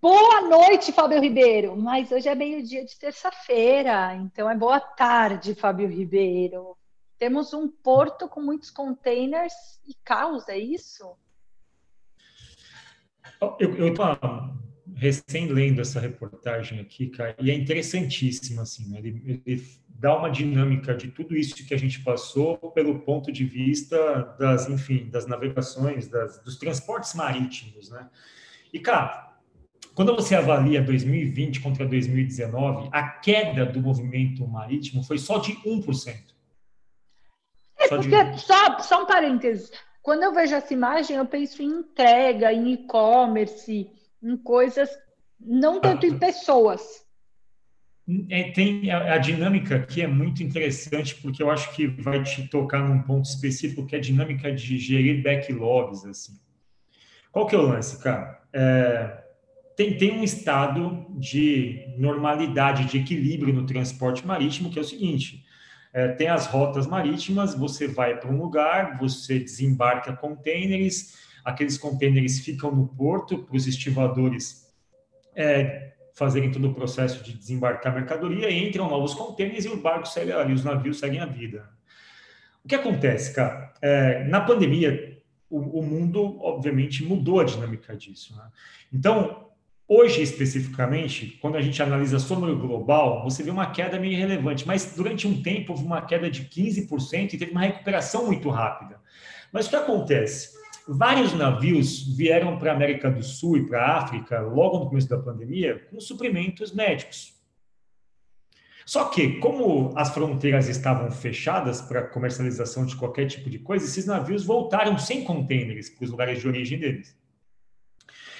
Boa noite, Fábio Ribeiro. Mas hoje é meio-dia de terça-feira, então é boa tarde, Fábio Ribeiro. Temos um porto com muitos containers e caos, é isso? Eu estava recém lendo essa reportagem aqui, cara, e é interessantíssimo, assim, né? ele, ele, dá uma dinâmica de tudo isso que a gente passou pelo ponto de vista das, enfim, das navegações, das, dos transportes marítimos, né? E, cara, quando você avalia 2020 contra 2019, a queda do movimento marítimo foi só de 1%. É só, porque, só, só um parênteses. Quando eu vejo essa imagem, eu penso em entrega, em e-commerce, em coisas, não tanto ah, em pessoas. É, tem a, a, dinâmica aqui é muito interessante porque eu acho que vai te tocar num ponto específico que é a dinâmica de gerir backlogs assim. Qual que é o lance, cara? É, tem, tem um estado de normalidade, de equilíbrio no transporte marítimo, que é o seguinte: é, tem as rotas marítimas, você vai para um lugar, você desembarca containers, aqueles containers ficam no porto para os estivadores é, fazerem todo o processo de desembarcar mercadoria, entram novos containers e o barco segue ali, os navios seguem a vida. O que acontece, cara? É, na pandemia, o, o, mundo, obviamente, mudou a dinâmica disso. Né? Então, Hoje, especificamente, quando a gente analisa só no global, você vê uma queda meio relevante, mas durante um tempo houve uma queda de 15% e teve uma recuperação muito rápida. Mas o que acontece? Vários navios vieram para a América do Sul e para a África, logo no começo da pandemia, com suprimentos médicos. Só que, como as fronteiras estavam fechadas para comercialização de qualquer tipo de coisa, esses navios voltaram sem contêineres para os lugares de origem deles.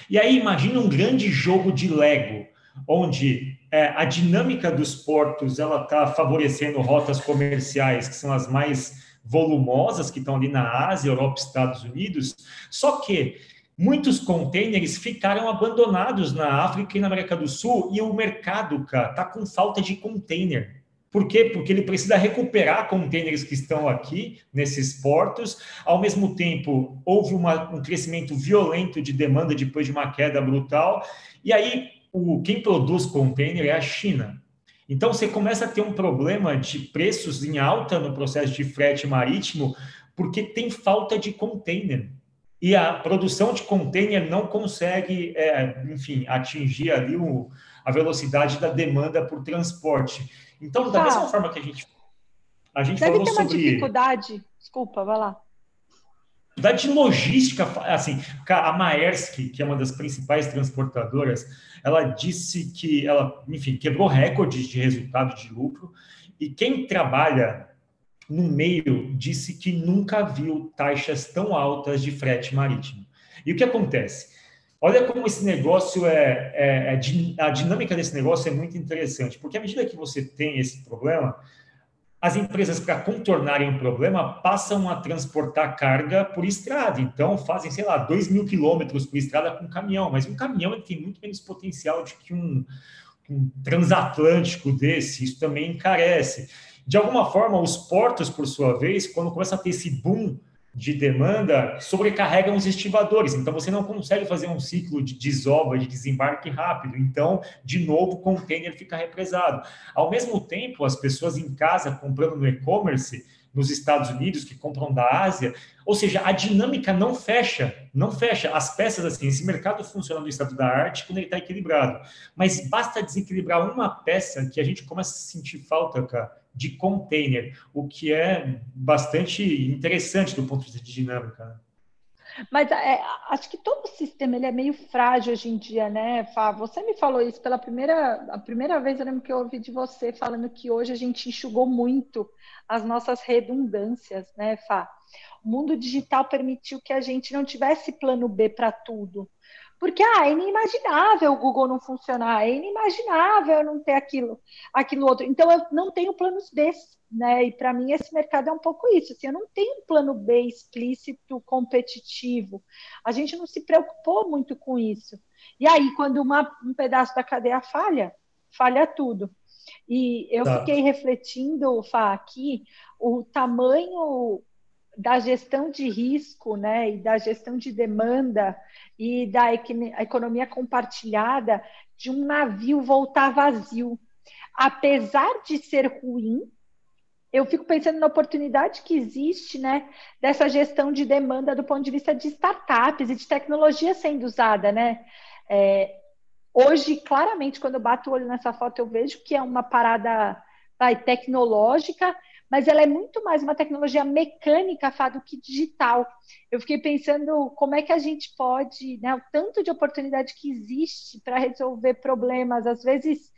E aí imagina um grande jogo de Lego, onde é, a dinâmica dos portos ela está favorecendo rotas comerciais que são as mais volumosas que estão ali na Ásia, Europa, Estados Unidos. Só que muitos containers ficaram abandonados na África e na América do Sul e o mercado, cara, tá com falta de container. Por quê? Porque ele precisa recuperar containers que estão aqui nesses portos. Ao mesmo tempo, houve uma, um crescimento violento de demanda depois de uma queda brutal. E aí, o, quem produz container é a China. Então, você começa a ter um problema de preços em alta no processo de frete marítimo, porque tem falta de container. E a produção de container não consegue, é, enfim, atingir ali o, a velocidade da demanda por transporte. Então, da mesma forma que a gente, a gente Deve falou ter uma sobre... dificuldade, desculpa, vai lá. Da de logística, assim, a Maersk, que é uma das principais transportadoras, ela disse que ela, enfim, quebrou recordes de resultado de lucro, e quem trabalha no meio disse que nunca viu taxas tão altas de frete marítimo. E o que acontece? Olha como esse negócio é, é, é, a dinâmica desse negócio é muito interessante, porque à medida que você tem esse problema, as empresas para contornarem o problema passam a transportar carga por estrada, então fazem, sei lá, 2 mil quilômetros por estrada com caminhão, mas um caminhão tem muito menos potencial do que um, um transatlântico desse, isso também encarece. De alguma forma, os portos, por sua vez, quando começa a ter esse boom de demanda sobrecarregam os estivadores. Então, você não consegue fazer um ciclo de desova, de desembarque rápido. Então, de novo, o container fica represado. Ao mesmo tempo, as pessoas em casa comprando no e-commerce, nos Estados Unidos, que compram da Ásia, ou seja, a dinâmica não fecha, não fecha. As peças, assim, esse mercado funciona no estado da arte quando ele está equilibrado. Mas basta desequilibrar uma peça que a gente começa a sentir falta, cara de container, o que é bastante interessante do ponto de vista de dinâmica. Né? Mas é, acho que todo o sistema ele é meio frágil hoje em dia, né, Fá? Você me falou isso pela primeira, a primeira vez, eu lembro que eu ouvi de você falando que hoje a gente enxugou muito as nossas redundâncias, né, Fá? O mundo digital permitiu que a gente não tivesse plano B para tudo. Porque ah, é inimaginável o Google não funcionar, é inimaginável não ter aquilo, aquilo outro. Então eu não tenho planos B, né? E para mim esse mercado é um pouco isso. Assim, eu não tenho um plano B explícito, competitivo. A gente não se preocupou muito com isso. E aí, quando uma, um pedaço da cadeia falha, falha tudo. E eu tá. fiquei refletindo, Fá, aqui, o tamanho da gestão de risco, né, e da gestão de demanda e da economia compartilhada de um navio voltar vazio. Apesar de ser ruim, eu fico pensando na oportunidade que existe, né, dessa gestão de demanda do ponto de vista de startups e de tecnologia sendo usada, né? É, hoje, claramente, quando eu bato o olho nessa foto, eu vejo que é uma parada vai, tecnológica, mas ela é muito mais uma tecnologia mecânica Fá, do que digital. Eu fiquei pensando como é que a gente pode, né, o tanto de oportunidade que existe para resolver problemas, às vezes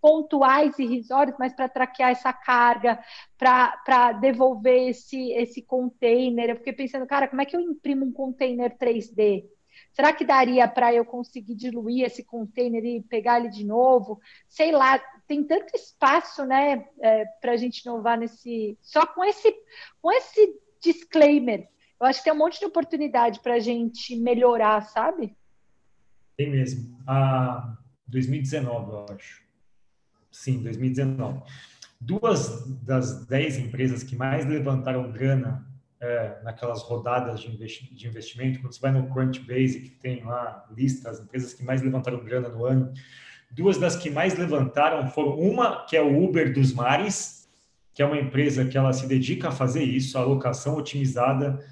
pontuais e irrisórios, mas para traquear essa carga, para devolver esse, esse container. Eu fiquei pensando, cara, como é que eu imprimo um container 3D? Será que daria para eu conseguir diluir esse container e pegar ele de novo? Sei lá, tem tanto espaço, né, é, para a gente inovar nesse. Só com esse, com esse disclaimer. Eu acho que tem um monte de oportunidade para a gente melhorar, sabe? Tem mesmo. Ah, 2019, eu acho. Sim, 2019. Duas das dez empresas que mais levantaram grana é, naquelas rodadas de, investi de investimento, quando você vai no Crunchbase, que tem lá lista, as empresas que mais levantaram grana no ano, duas das que mais levantaram foram uma, que é o Uber dos Mares, que é uma empresa que ela se dedica a fazer isso, a alocação otimizada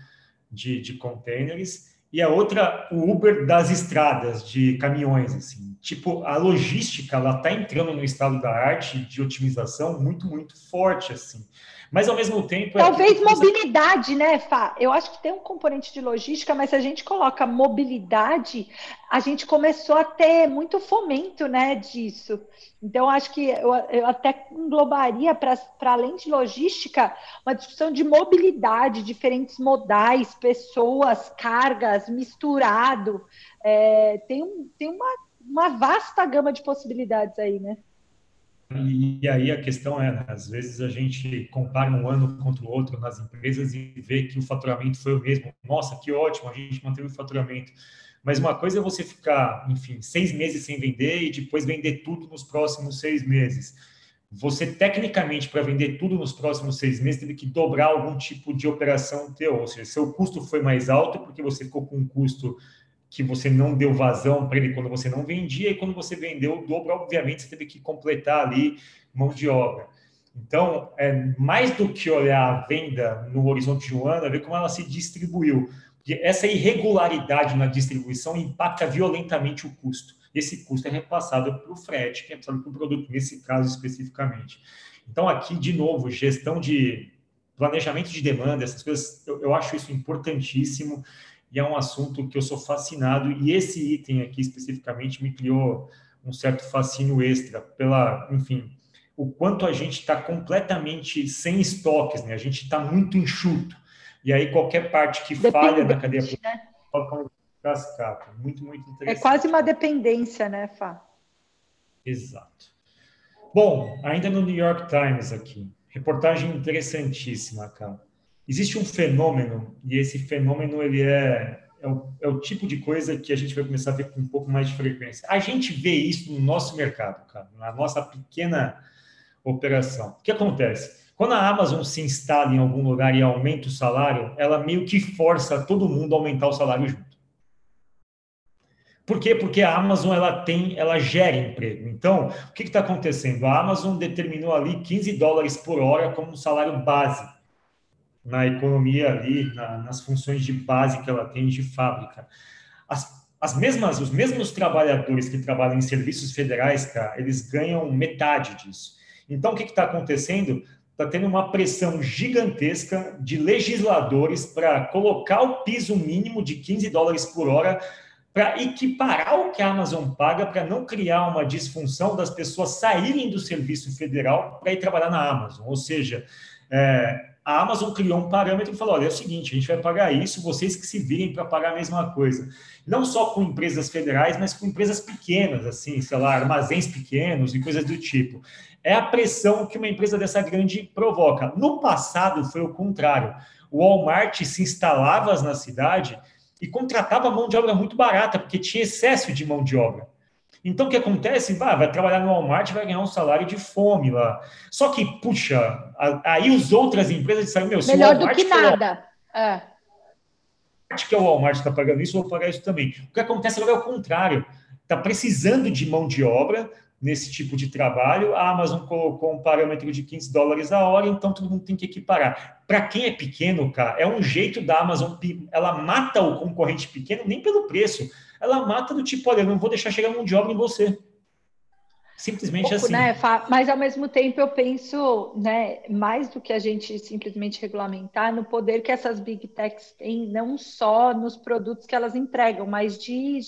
de, de containers, e a outra, o Uber das estradas, de caminhões, assim. Tipo, a logística, ela está entrando no estado da arte de otimização muito, muito forte, assim. Mas, ao mesmo tempo... É Talvez é mobilidade, né, Fá? Eu acho que tem um componente de logística, mas se a gente coloca mobilidade, a gente começou a ter muito fomento, né, disso. Então, acho que eu, eu até englobaria, para além de logística, uma discussão de mobilidade, diferentes modais, pessoas, cargas, misturado. É, tem tem uma, uma vasta gama de possibilidades aí, né? E aí a questão é, né, às vezes a gente compara um ano contra o outro nas empresas e vê que o faturamento foi o mesmo. Nossa, que ótimo, a gente manteve o faturamento. Mas uma coisa é você ficar, enfim, seis meses sem vender e depois vender tudo nos próximos seis meses. Você, tecnicamente, para vender tudo nos próximos seis meses, teve que dobrar algum tipo de operação teu. Ou seja, seu custo foi mais alto porque você ficou com um custo que você não deu vazão para ele quando você não vendia, e quando você vendeu o dobro, obviamente, você teve que completar ali mão de obra. Então, é mais do que olhar a venda no horizonte de um ano, é ver como ela se distribuiu. Porque essa irregularidade na distribuição impacta violentamente o custo. Esse custo é repassado para o frete, que é para o produto, nesse caso especificamente. Então, aqui, de novo, gestão de planejamento de demanda, essas coisas, eu, eu acho isso importantíssimo e é um assunto que eu sou fascinado, e esse item aqui especificamente me criou um certo fascínio extra pela, enfim, o quanto a gente está completamente sem estoques, né? A gente está muito enxuto. E aí qualquer parte que falha na cadeia né? coloca um cascata. Muito, muito é interessante. É quase uma dependência, né, Fá? Exato. Bom, ainda no New York Times aqui, reportagem interessantíssima, cara existe um fenômeno, e esse fenômeno ele é, é o, é, o, tipo de coisa que a gente vai começar a ver com um pouco mais de frequência. A gente vê isso no nosso mercado, cara, na nossa pequena operação. O que acontece? Quando a Amazon se instala em algum lugar e aumenta o salário, ela meio que força todo mundo a aumentar o salário junto. Por quê? Porque a Amazon ela tem, ela gera emprego. Então, o que está acontecendo? A Amazon determinou ali 15 dólares por hora como um salário base na economia ali, na, nas funções de base que ela tem de fábrica. As, as mesmas, os mesmos trabalhadores que trabalham em serviços federais, cara, eles ganham metade disso. Então, o que está acontecendo? Está tendo uma pressão gigantesca de legisladores para colocar o piso mínimo de 15 dólares por hora para equiparar o que a Amazon paga, para não criar uma disfunção das pessoas saírem do serviço federal para ir trabalhar na Amazon. Ou seja, é, a Amazon criou um parâmetro e falou: olha, é o seguinte, a gente vai pagar isso, vocês que se virem para pagar a mesma coisa. Não só com empresas federais, mas com empresas pequenas, assim, sei lá, armazéns pequenos e coisas do tipo. É a pressão que uma empresa dessa grande provoca. No passado foi o contrário. O Walmart se instalava na cidade e contratava mão de obra muito barata, porque tinha excesso de mão de obra. Então, o que acontece? Vai, vai trabalhar no Walmart vai ganhar um salário de fome lá. Só que, puxa, aí as outras empresas disseram, meu, se Melhor o Walmart do que nada. É. Que é o Walmart está pagando isso, eu vou pagar isso também. O que acontece agora é o contrário. Está precisando de mão de obra nesse tipo de trabalho. A Amazon colocou um parâmetro de 15 dólares a hora, então todo mundo tem que equiparar. Para quem é pequeno, cara, é um jeito da Amazon, ela mata o concorrente pequeno nem pelo preço, ela mata do tipo, olha, eu não vou deixar chegar mão de obra em você. Simplesmente Pouco, assim. Né? Mas ao mesmo tempo eu penso, né, mais do que a gente simplesmente regulamentar, no poder que essas big techs têm, não só nos produtos que elas entregam, mas de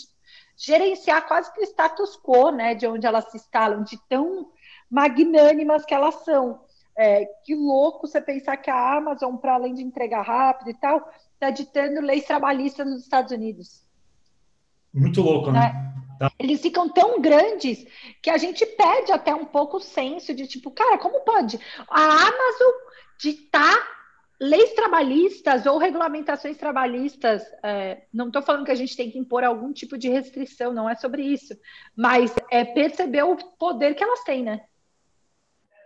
gerenciar quase que o status quo, né, de onde elas se instalam, de tão magnânimas que elas são. É, que louco você pensar que a Amazon, para além de entregar rápido e tal, está ditando leis trabalhistas nos Estados Unidos. Muito louco, né? né? Tá. Eles ficam tão grandes que a gente perde até um pouco o senso de tipo, cara, como pode a Amazon ditar leis trabalhistas ou regulamentações trabalhistas? É, não estou falando que a gente tem que impor algum tipo de restrição, não é sobre isso, mas é perceber o poder que elas têm, né?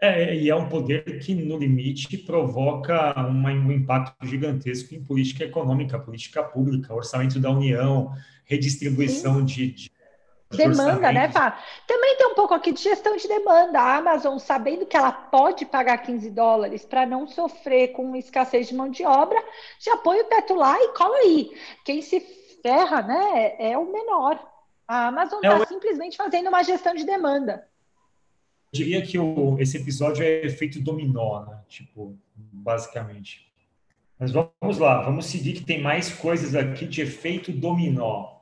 É, e é um poder que, no limite, provoca uma, um impacto gigantesco em política econômica, política pública, orçamento da União, redistribuição de, de demanda, né, Fá? Também tem um pouco aqui de gestão de demanda. A Amazon, sabendo que ela pode pagar 15 dólares para não sofrer com escassez de mão de obra, já põe o teto lá e cola aí. Quem se ferra, né, é o menor. A Amazon está é o... simplesmente fazendo uma gestão de demanda. Diria que o, esse episódio é efeito dominó, né? Tipo, basicamente. Mas vamos lá, vamos seguir que tem mais coisas aqui de efeito dominó.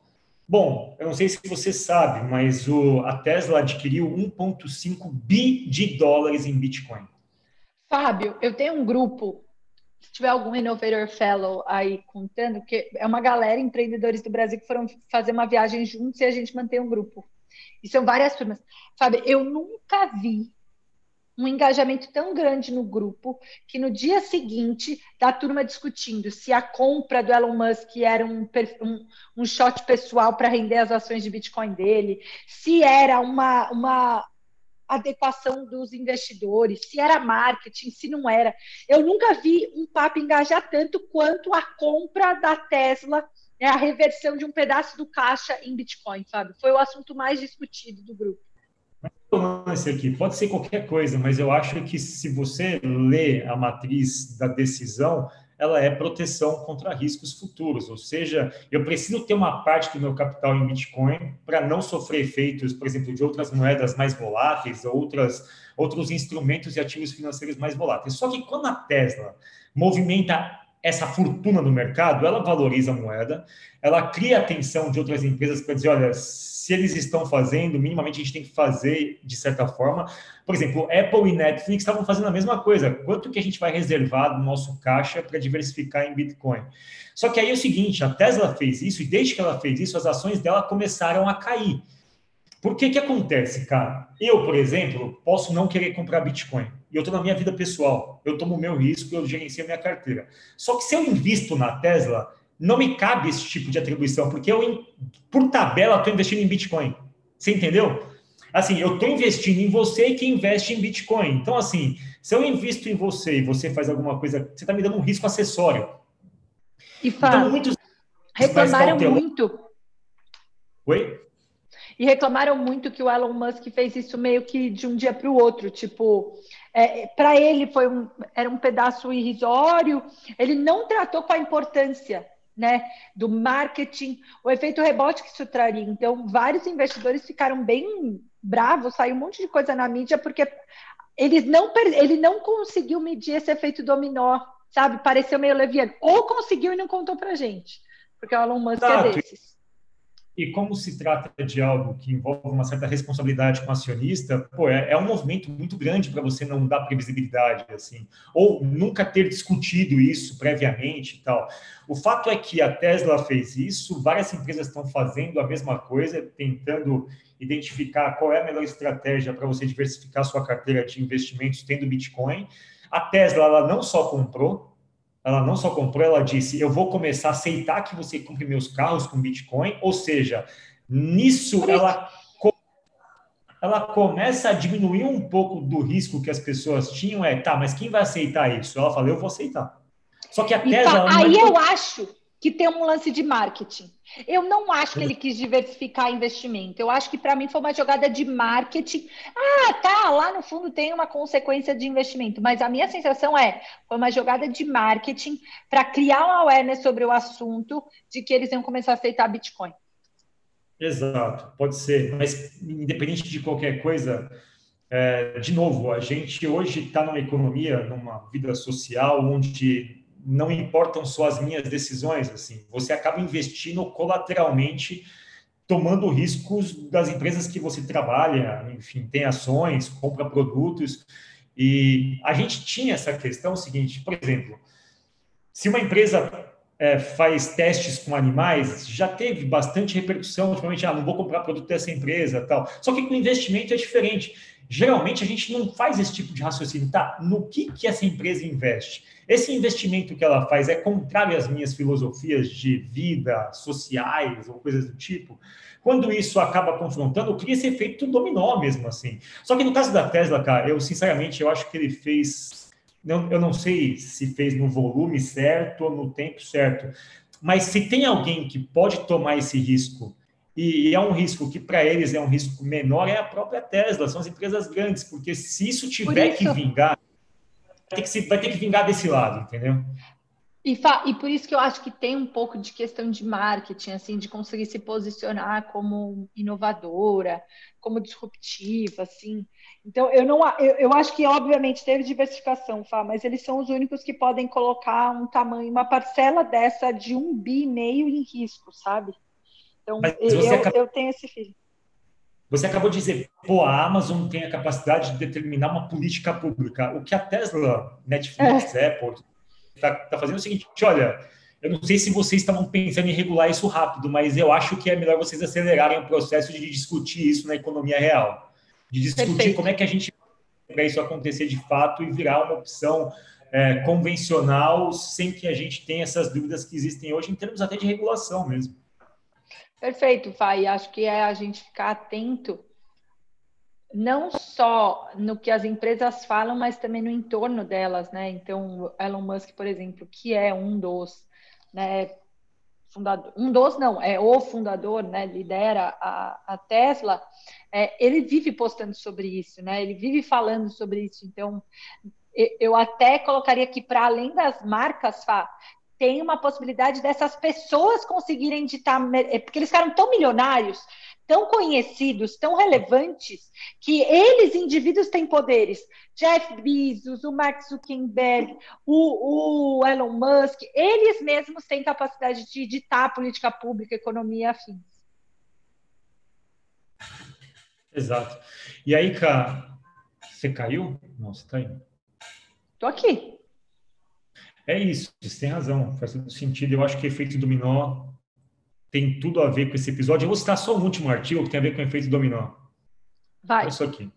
Bom, eu não sei se você sabe, mas o, a Tesla adquiriu 1,5 bi de dólares em Bitcoin. Fábio, eu tenho um grupo, se tiver algum Innovator Fellow aí contando, que é uma galera, empreendedores do Brasil, que foram fazer uma viagem juntos e a gente mantém um grupo. E são várias turmas. Fábio, eu nunca vi um engajamento tão grande no grupo que no dia seguinte da turma discutindo se a compra do Elon Musk era um, um, um shot pessoal para render as ações de Bitcoin dele, se era uma, uma adequação dos investidores, se era marketing, se não era. Eu nunca vi um papo engajar tanto quanto a compra da Tesla, né, a reversão de um pedaço do caixa em Bitcoin, sabe? Foi o assunto mais discutido do grupo lance aqui pode ser qualquer coisa, mas eu acho que se você lê a matriz da decisão, ela é proteção contra riscos futuros, ou seja, eu preciso ter uma parte do meu capital em Bitcoin para não sofrer efeitos, por exemplo, de outras moedas mais voláteis, outras, outros instrumentos e ativos financeiros mais voláteis. Só que quando a Tesla movimenta essa fortuna no mercado, ela valoriza a moeda, ela cria atenção de outras empresas para dizer, olha, se eles estão fazendo, minimamente a gente tem que fazer de certa forma. Por exemplo, Apple e Netflix estavam fazendo a mesma coisa. Quanto que a gente vai reservar do nosso caixa para diversificar em Bitcoin? Só que aí é o seguinte, a Tesla fez isso e desde que ela fez isso, as ações dela começaram a cair. Por que que acontece, cara? Eu, por exemplo, posso não querer comprar Bitcoin. E eu estou na minha vida pessoal. Eu tomo o meu risco, eu gerencio a minha carteira. Só que se eu invisto na Tesla, não me cabe esse tipo de atribuição, porque eu, por tabela, estou investindo em Bitcoin. Você entendeu? Assim, eu estou investindo em você que investe em Bitcoin. Então, assim, se eu invisto em você e você faz alguma coisa, você está me dando um risco acessório. E fala, então, muitos reclamaram muito. Oi? E reclamaram muito que o Elon Musk fez isso meio que de um dia para o outro. Tipo, é, para ele foi um, era um pedaço irrisório, ele não tratou com a importância né, do marketing, o efeito rebote que isso traria. Então, vários investidores ficaram bem bravos, saiu um monte de coisa na mídia, porque eles não, ele não conseguiu medir esse efeito dominó, sabe? Pareceu meio leviano. Ou conseguiu e não contou para gente, porque o Elon Musk é desses. E como se trata de algo que envolve uma certa responsabilidade com o acionista, pô, é, é um movimento muito grande para você não dar previsibilidade, assim, ou nunca ter discutido isso previamente e tal. O fato é que a Tesla fez isso, várias empresas estão fazendo a mesma coisa, tentando identificar qual é a melhor estratégia para você diversificar sua carteira de investimentos tendo Bitcoin. A Tesla, ela não só comprou, ela não só comprou, ela disse: eu vou começar a aceitar que você compre meus carros com Bitcoin, ou seja, nisso ela ela começa a diminuir um pouco do risco que as pessoas tinham. É, tá, mas quem vai aceitar isso? Ela falou: eu vou aceitar. Só que a Tesla. Aí é... eu acho que tem um lance de marketing. Eu não acho que ele quis diversificar investimento. Eu acho que para mim foi uma jogada de marketing. Ah, tá, lá no fundo tem uma consequência de investimento, mas a minha sensação é foi uma jogada de marketing para criar um awareness sobre o assunto de que eles iam começar a aceitar Bitcoin. Exato, pode ser, mas independente de qualquer coisa, é, de novo, a gente hoje está numa economia, numa vida social onde não importam só as minhas decisões, assim, você acaba investindo colateralmente, tomando riscos das empresas que você trabalha, enfim, tem ações, compra produtos, e a gente tinha essa questão seguinte, por exemplo, se uma empresa é, faz testes com animais, já teve bastante repercussão, ultimamente, ah, não vou comprar produto dessa empresa, tal. Só que com investimento é diferente. Geralmente a gente não faz esse tipo de raciocínio, tá? No que que essa empresa investe? Esse investimento que ela faz é contrário às minhas filosofias de vida, sociais ou coisas do tipo. Quando isso acaba confrontando, cria esse efeito dominó mesmo assim. Só que no caso da Tesla, cara, eu sinceramente eu acho que ele fez, eu não sei se fez no volume certo ou no tempo certo, mas se tem alguém que pode tomar esse risco e é um risco que para eles é um risco menor, é a própria Tesla, são as empresas grandes, porque se isso tiver isso... que vingar, vai ter que, se, vai ter que vingar desse lado, entendeu? E, e, por isso que eu acho que tem um pouco de questão de marketing, assim, de conseguir se posicionar como inovadora, como disruptiva, assim. Então, eu não eu, eu acho que, obviamente, teve diversificação, Fá, mas eles são os únicos que podem colocar um tamanho, uma parcela dessa de um bi e meio em risco, sabe? Então, eu, acabou... eu tenho esse filho. Você acabou de dizer, pô, a Amazon tem a capacidade de determinar uma política pública. O que a Tesla, Netflix, é. Apple está tá fazendo é o seguinte: olha, eu não sei se vocês estavam pensando em regular isso rápido, mas eu acho que é melhor vocês acelerarem o processo de discutir isso na economia real, de discutir Perfeito. como é que a gente para isso acontecer de fato e virar uma opção é, convencional, sem que a gente tenha essas dúvidas que existem hoje, em termos até de regulação mesmo. Perfeito, Fai. Acho que é a gente ficar atento não só no que as empresas falam, mas também no entorno delas, né? Então, Elon Musk, por exemplo, que é um dos, né, fundador, um dos não, é o fundador, né, lidera a, a Tesla, é, ele vive postando sobre isso, né? Ele vive falando sobre isso. Então, eu até colocaria que para além das marcas, Fá, tem uma possibilidade dessas pessoas conseguirem ditar, é, porque eles ficaram tão milionários, tão conhecidos, tão relevantes, que eles, indivíduos, têm poderes. Jeff Bezos, o Mark Zuckerberg, o, o Elon Musk, eles mesmos têm capacidade de ditar política pública, economia afins. Exato. E aí, cara, você caiu? Nossa, tá aí. Tô aqui. É isso, você tem razão, faz todo sentido. Eu acho que efeito dominó tem tudo a ver com esse episódio. Eu vou citar só o último artigo que tem a ver com efeito dominó. Vai. Olha isso aqui.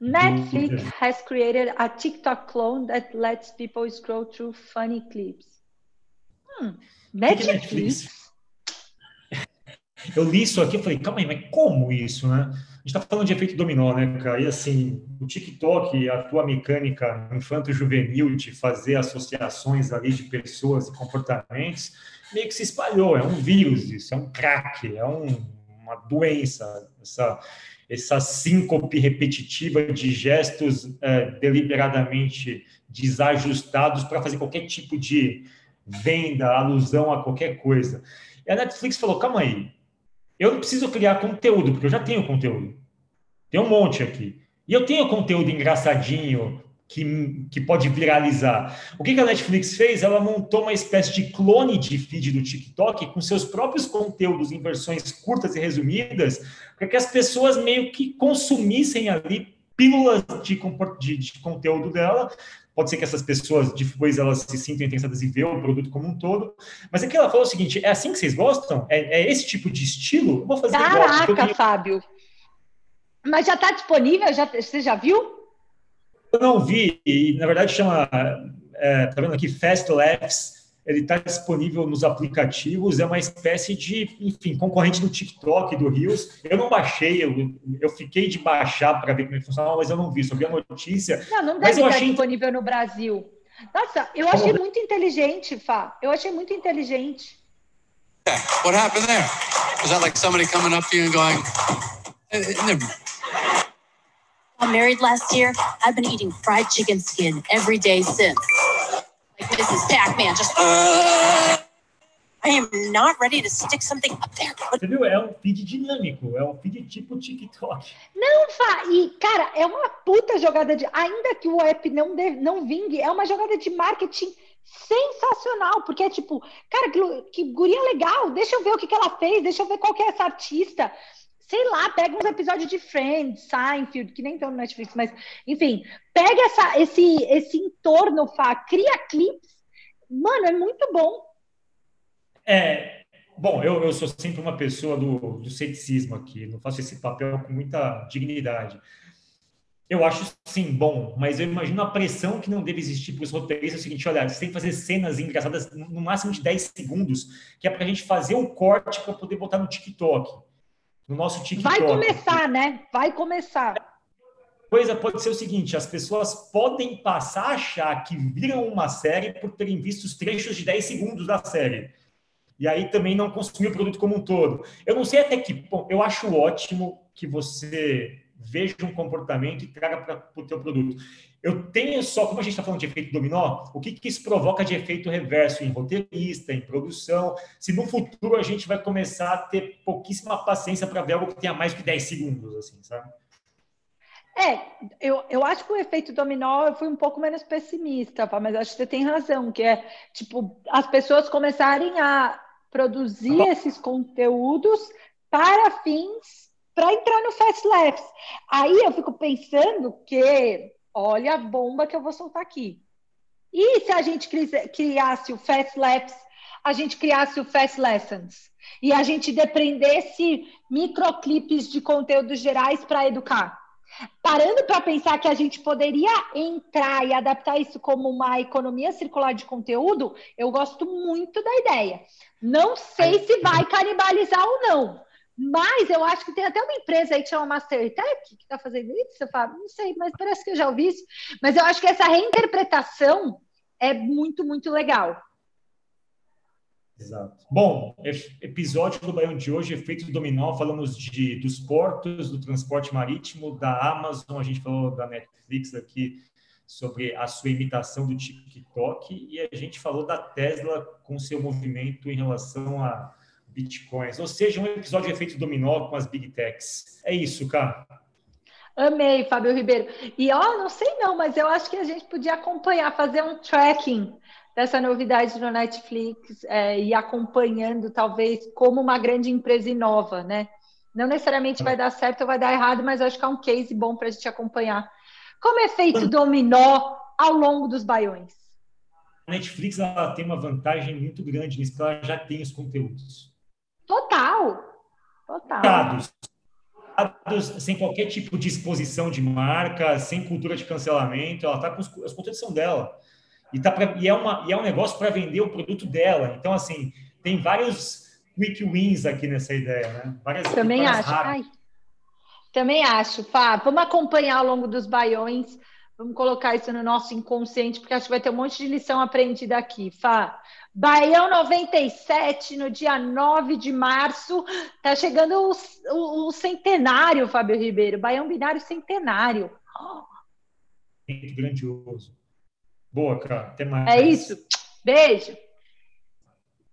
Netflix Do... has created a TikTok clone that lets people scroll through funny clips. Hum, Netflix? Netflix? Eu li isso aqui e falei, calma aí, mas como isso, né? Está falando de efeito dominó, né, cara? E assim, o TikTok, a tua mecânica infanto-juvenil de fazer associações ali de pessoas e comportamentos, meio que se espalhou. É um vírus isso, é um crack, é um, uma doença, essa, essa síncope repetitiva de gestos é, deliberadamente desajustados para fazer qualquer tipo de venda, alusão a qualquer coisa. E a Netflix falou, calma aí, eu não preciso criar conteúdo, porque eu já tenho conteúdo. Tem um monte aqui. E eu tenho conteúdo engraçadinho que, que pode viralizar. O que, que a Netflix fez? Ela montou uma espécie de clone de feed do TikTok com seus próprios conteúdos em versões curtas e resumidas, para que as pessoas meio que consumissem ali pílulas de, de, de conteúdo dela, Pode ser que essas pessoas depois elas se sintam interessadas em ver o produto como um todo. Mas aqui ela falou o seguinte: é assim que vocês gostam? É, é esse tipo de estilo? Eu vou fazer Caraca, igual, Fábio. Mas já está disponível? Já, você já viu? Eu não vi, e na verdade chama, é, tá vendo aqui, Fast Laughs, ele está disponível nos aplicativos, é uma espécie de, enfim, concorrente do TikTok, do Reels. Eu não baixei, eu, eu fiquei de baixar para ver como é que funcionava, mas eu não vi, só vi a notícia. Não, não deve estar achei... disponível no Brasil. Nossa, eu achei muito inteligente, Fá. Eu achei muito inteligente. What happened there? Was that like somebody coming up to you and going, I'm married last year. I've been eating fried chicken skin every day since. Like Mrs. Pac-Man, just. Uh, I am not ready to stick something up there. Viu? É um feed dinâmico, é um feed tipo TikTok. Não, Fá, e cara, é uma puta jogada de. Ainda que o app não, de, não vingue, é uma jogada de marketing sensacional, porque é tipo, cara, que, que guria legal, deixa eu ver o que, que ela fez, deixa eu ver qual que é essa artista. Sei lá, pega uns episódios de Friends, Seinfeld, que nem estão no Netflix, mas enfim, pega essa, esse, esse entorno, Fá, cria clipes. Mano, é muito bom. É, bom, eu, eu sou sempre uma pessoa do, do ceticismo aqui, não faço esse papel com muita dignidade. Eu acho sim bom, mas eu imagino a pressão que não deve existir para os roteiristas. É o seguinte: olha, você tem que fazer cenas engraçadas no máximo de 10 segundos, que é para a gente fazer um corte para poder botar no TikTok. No nosso TikTok. Vai começar, né? Vai começar. Coisa pode ser o seguinte: as pessoas podem passar a achar que viram uma série por terem visto os trechos de 10 segundos da série e aí também não consumir o produto como um todo. Eu não sei até que ponto, eu acho ótimo que você veja um comportamento e traga para o teu produto. Eu tenho só, como a gente está falando de efeito dominó, o que, que isso provoca de efeito reverso em roteirista, em produção, se no futuro a gente vai começar a ter pouquíssima paciência para ver algo que tenha mais de 10 segundos, assim, sabe? É, eu, eu acho que o efeito dominó eu fui um pouco menos pessimista, mas acho que você tem razão, que é tipo as pessoas começarem a produzir esses conteúdos para fins para entrar no Fast Labs. Aí eu fico pensando que, olha a bomba que eu vou soltar aqui. E se a gente criasse o Fast Labs, a gente criasse o Fast Lessons e a gente depreendesse microclips de conteúdos gerais para educar? Parando para pensar que a gente poderia entrar e adaptar isso como uma economia circular de conteúdo, eu gosto muito da ideia. Não sei se vai canibalizar ou não, mas eu acho que tem até uma empresa aí que chama Mastertech que está fazendo isso. Eu falo, não sei, mas parece que eu já ouvi isso. Mas eu acho que essa reinterpretação é muito, muito legal. Exato. Bom, episódio do Baião de hoje, efeito dominó, falamos de, dos portos, do transporte marítimo, da Amazon, a gente falou da Netflix aqui sobre a sua imitação do TikTok e a gente falou da Tesla com seu movimento em relação a bitcoins, ou seja, um episódio de efeito dominó com as big techs. É isso, cara. Amei, Fábio Ribeiro. E ó, não sei não, mas eu acho que a gente podia acompanhar, fazer um tracking dessa novidade no Netflix é, e acompanhando, talvez, como uma grande empresa inova, né? Não necessariamente vai dar certo ou vai dar errado, mas acho que é um case bom para a gente acompanhar. Como é feito dominó ao longo dos baiões? A Netflix ela tem uma vantagem muito grande nisso, porque ela já tem os conteúdos. Total! Total. Dados. Dados sem qualquer tipo de exposição de marca, sem cultura de cancelamento, ela está com os, os conteúdos são dela. E, tá pra, e, é uma, e é um negócio para vender o produto dela. Então, assim, tem vários quick wins aqui nessa ideia, né? Várias Também acho. Ai, também acho, Fá. Vamos acompanhar ao longo dos baiões. Vamos colocar isso no nosso inconsciente, porque acho que vai ter um monte de lição aprendida aqui, Fá. Baião 97, no dia 9 de março, tá chegando o, o, o centenário, Fábio Ribeiro. Baião binário centenário. Muito grandioso. Boa, cara. Até mais. É isso. Beijo.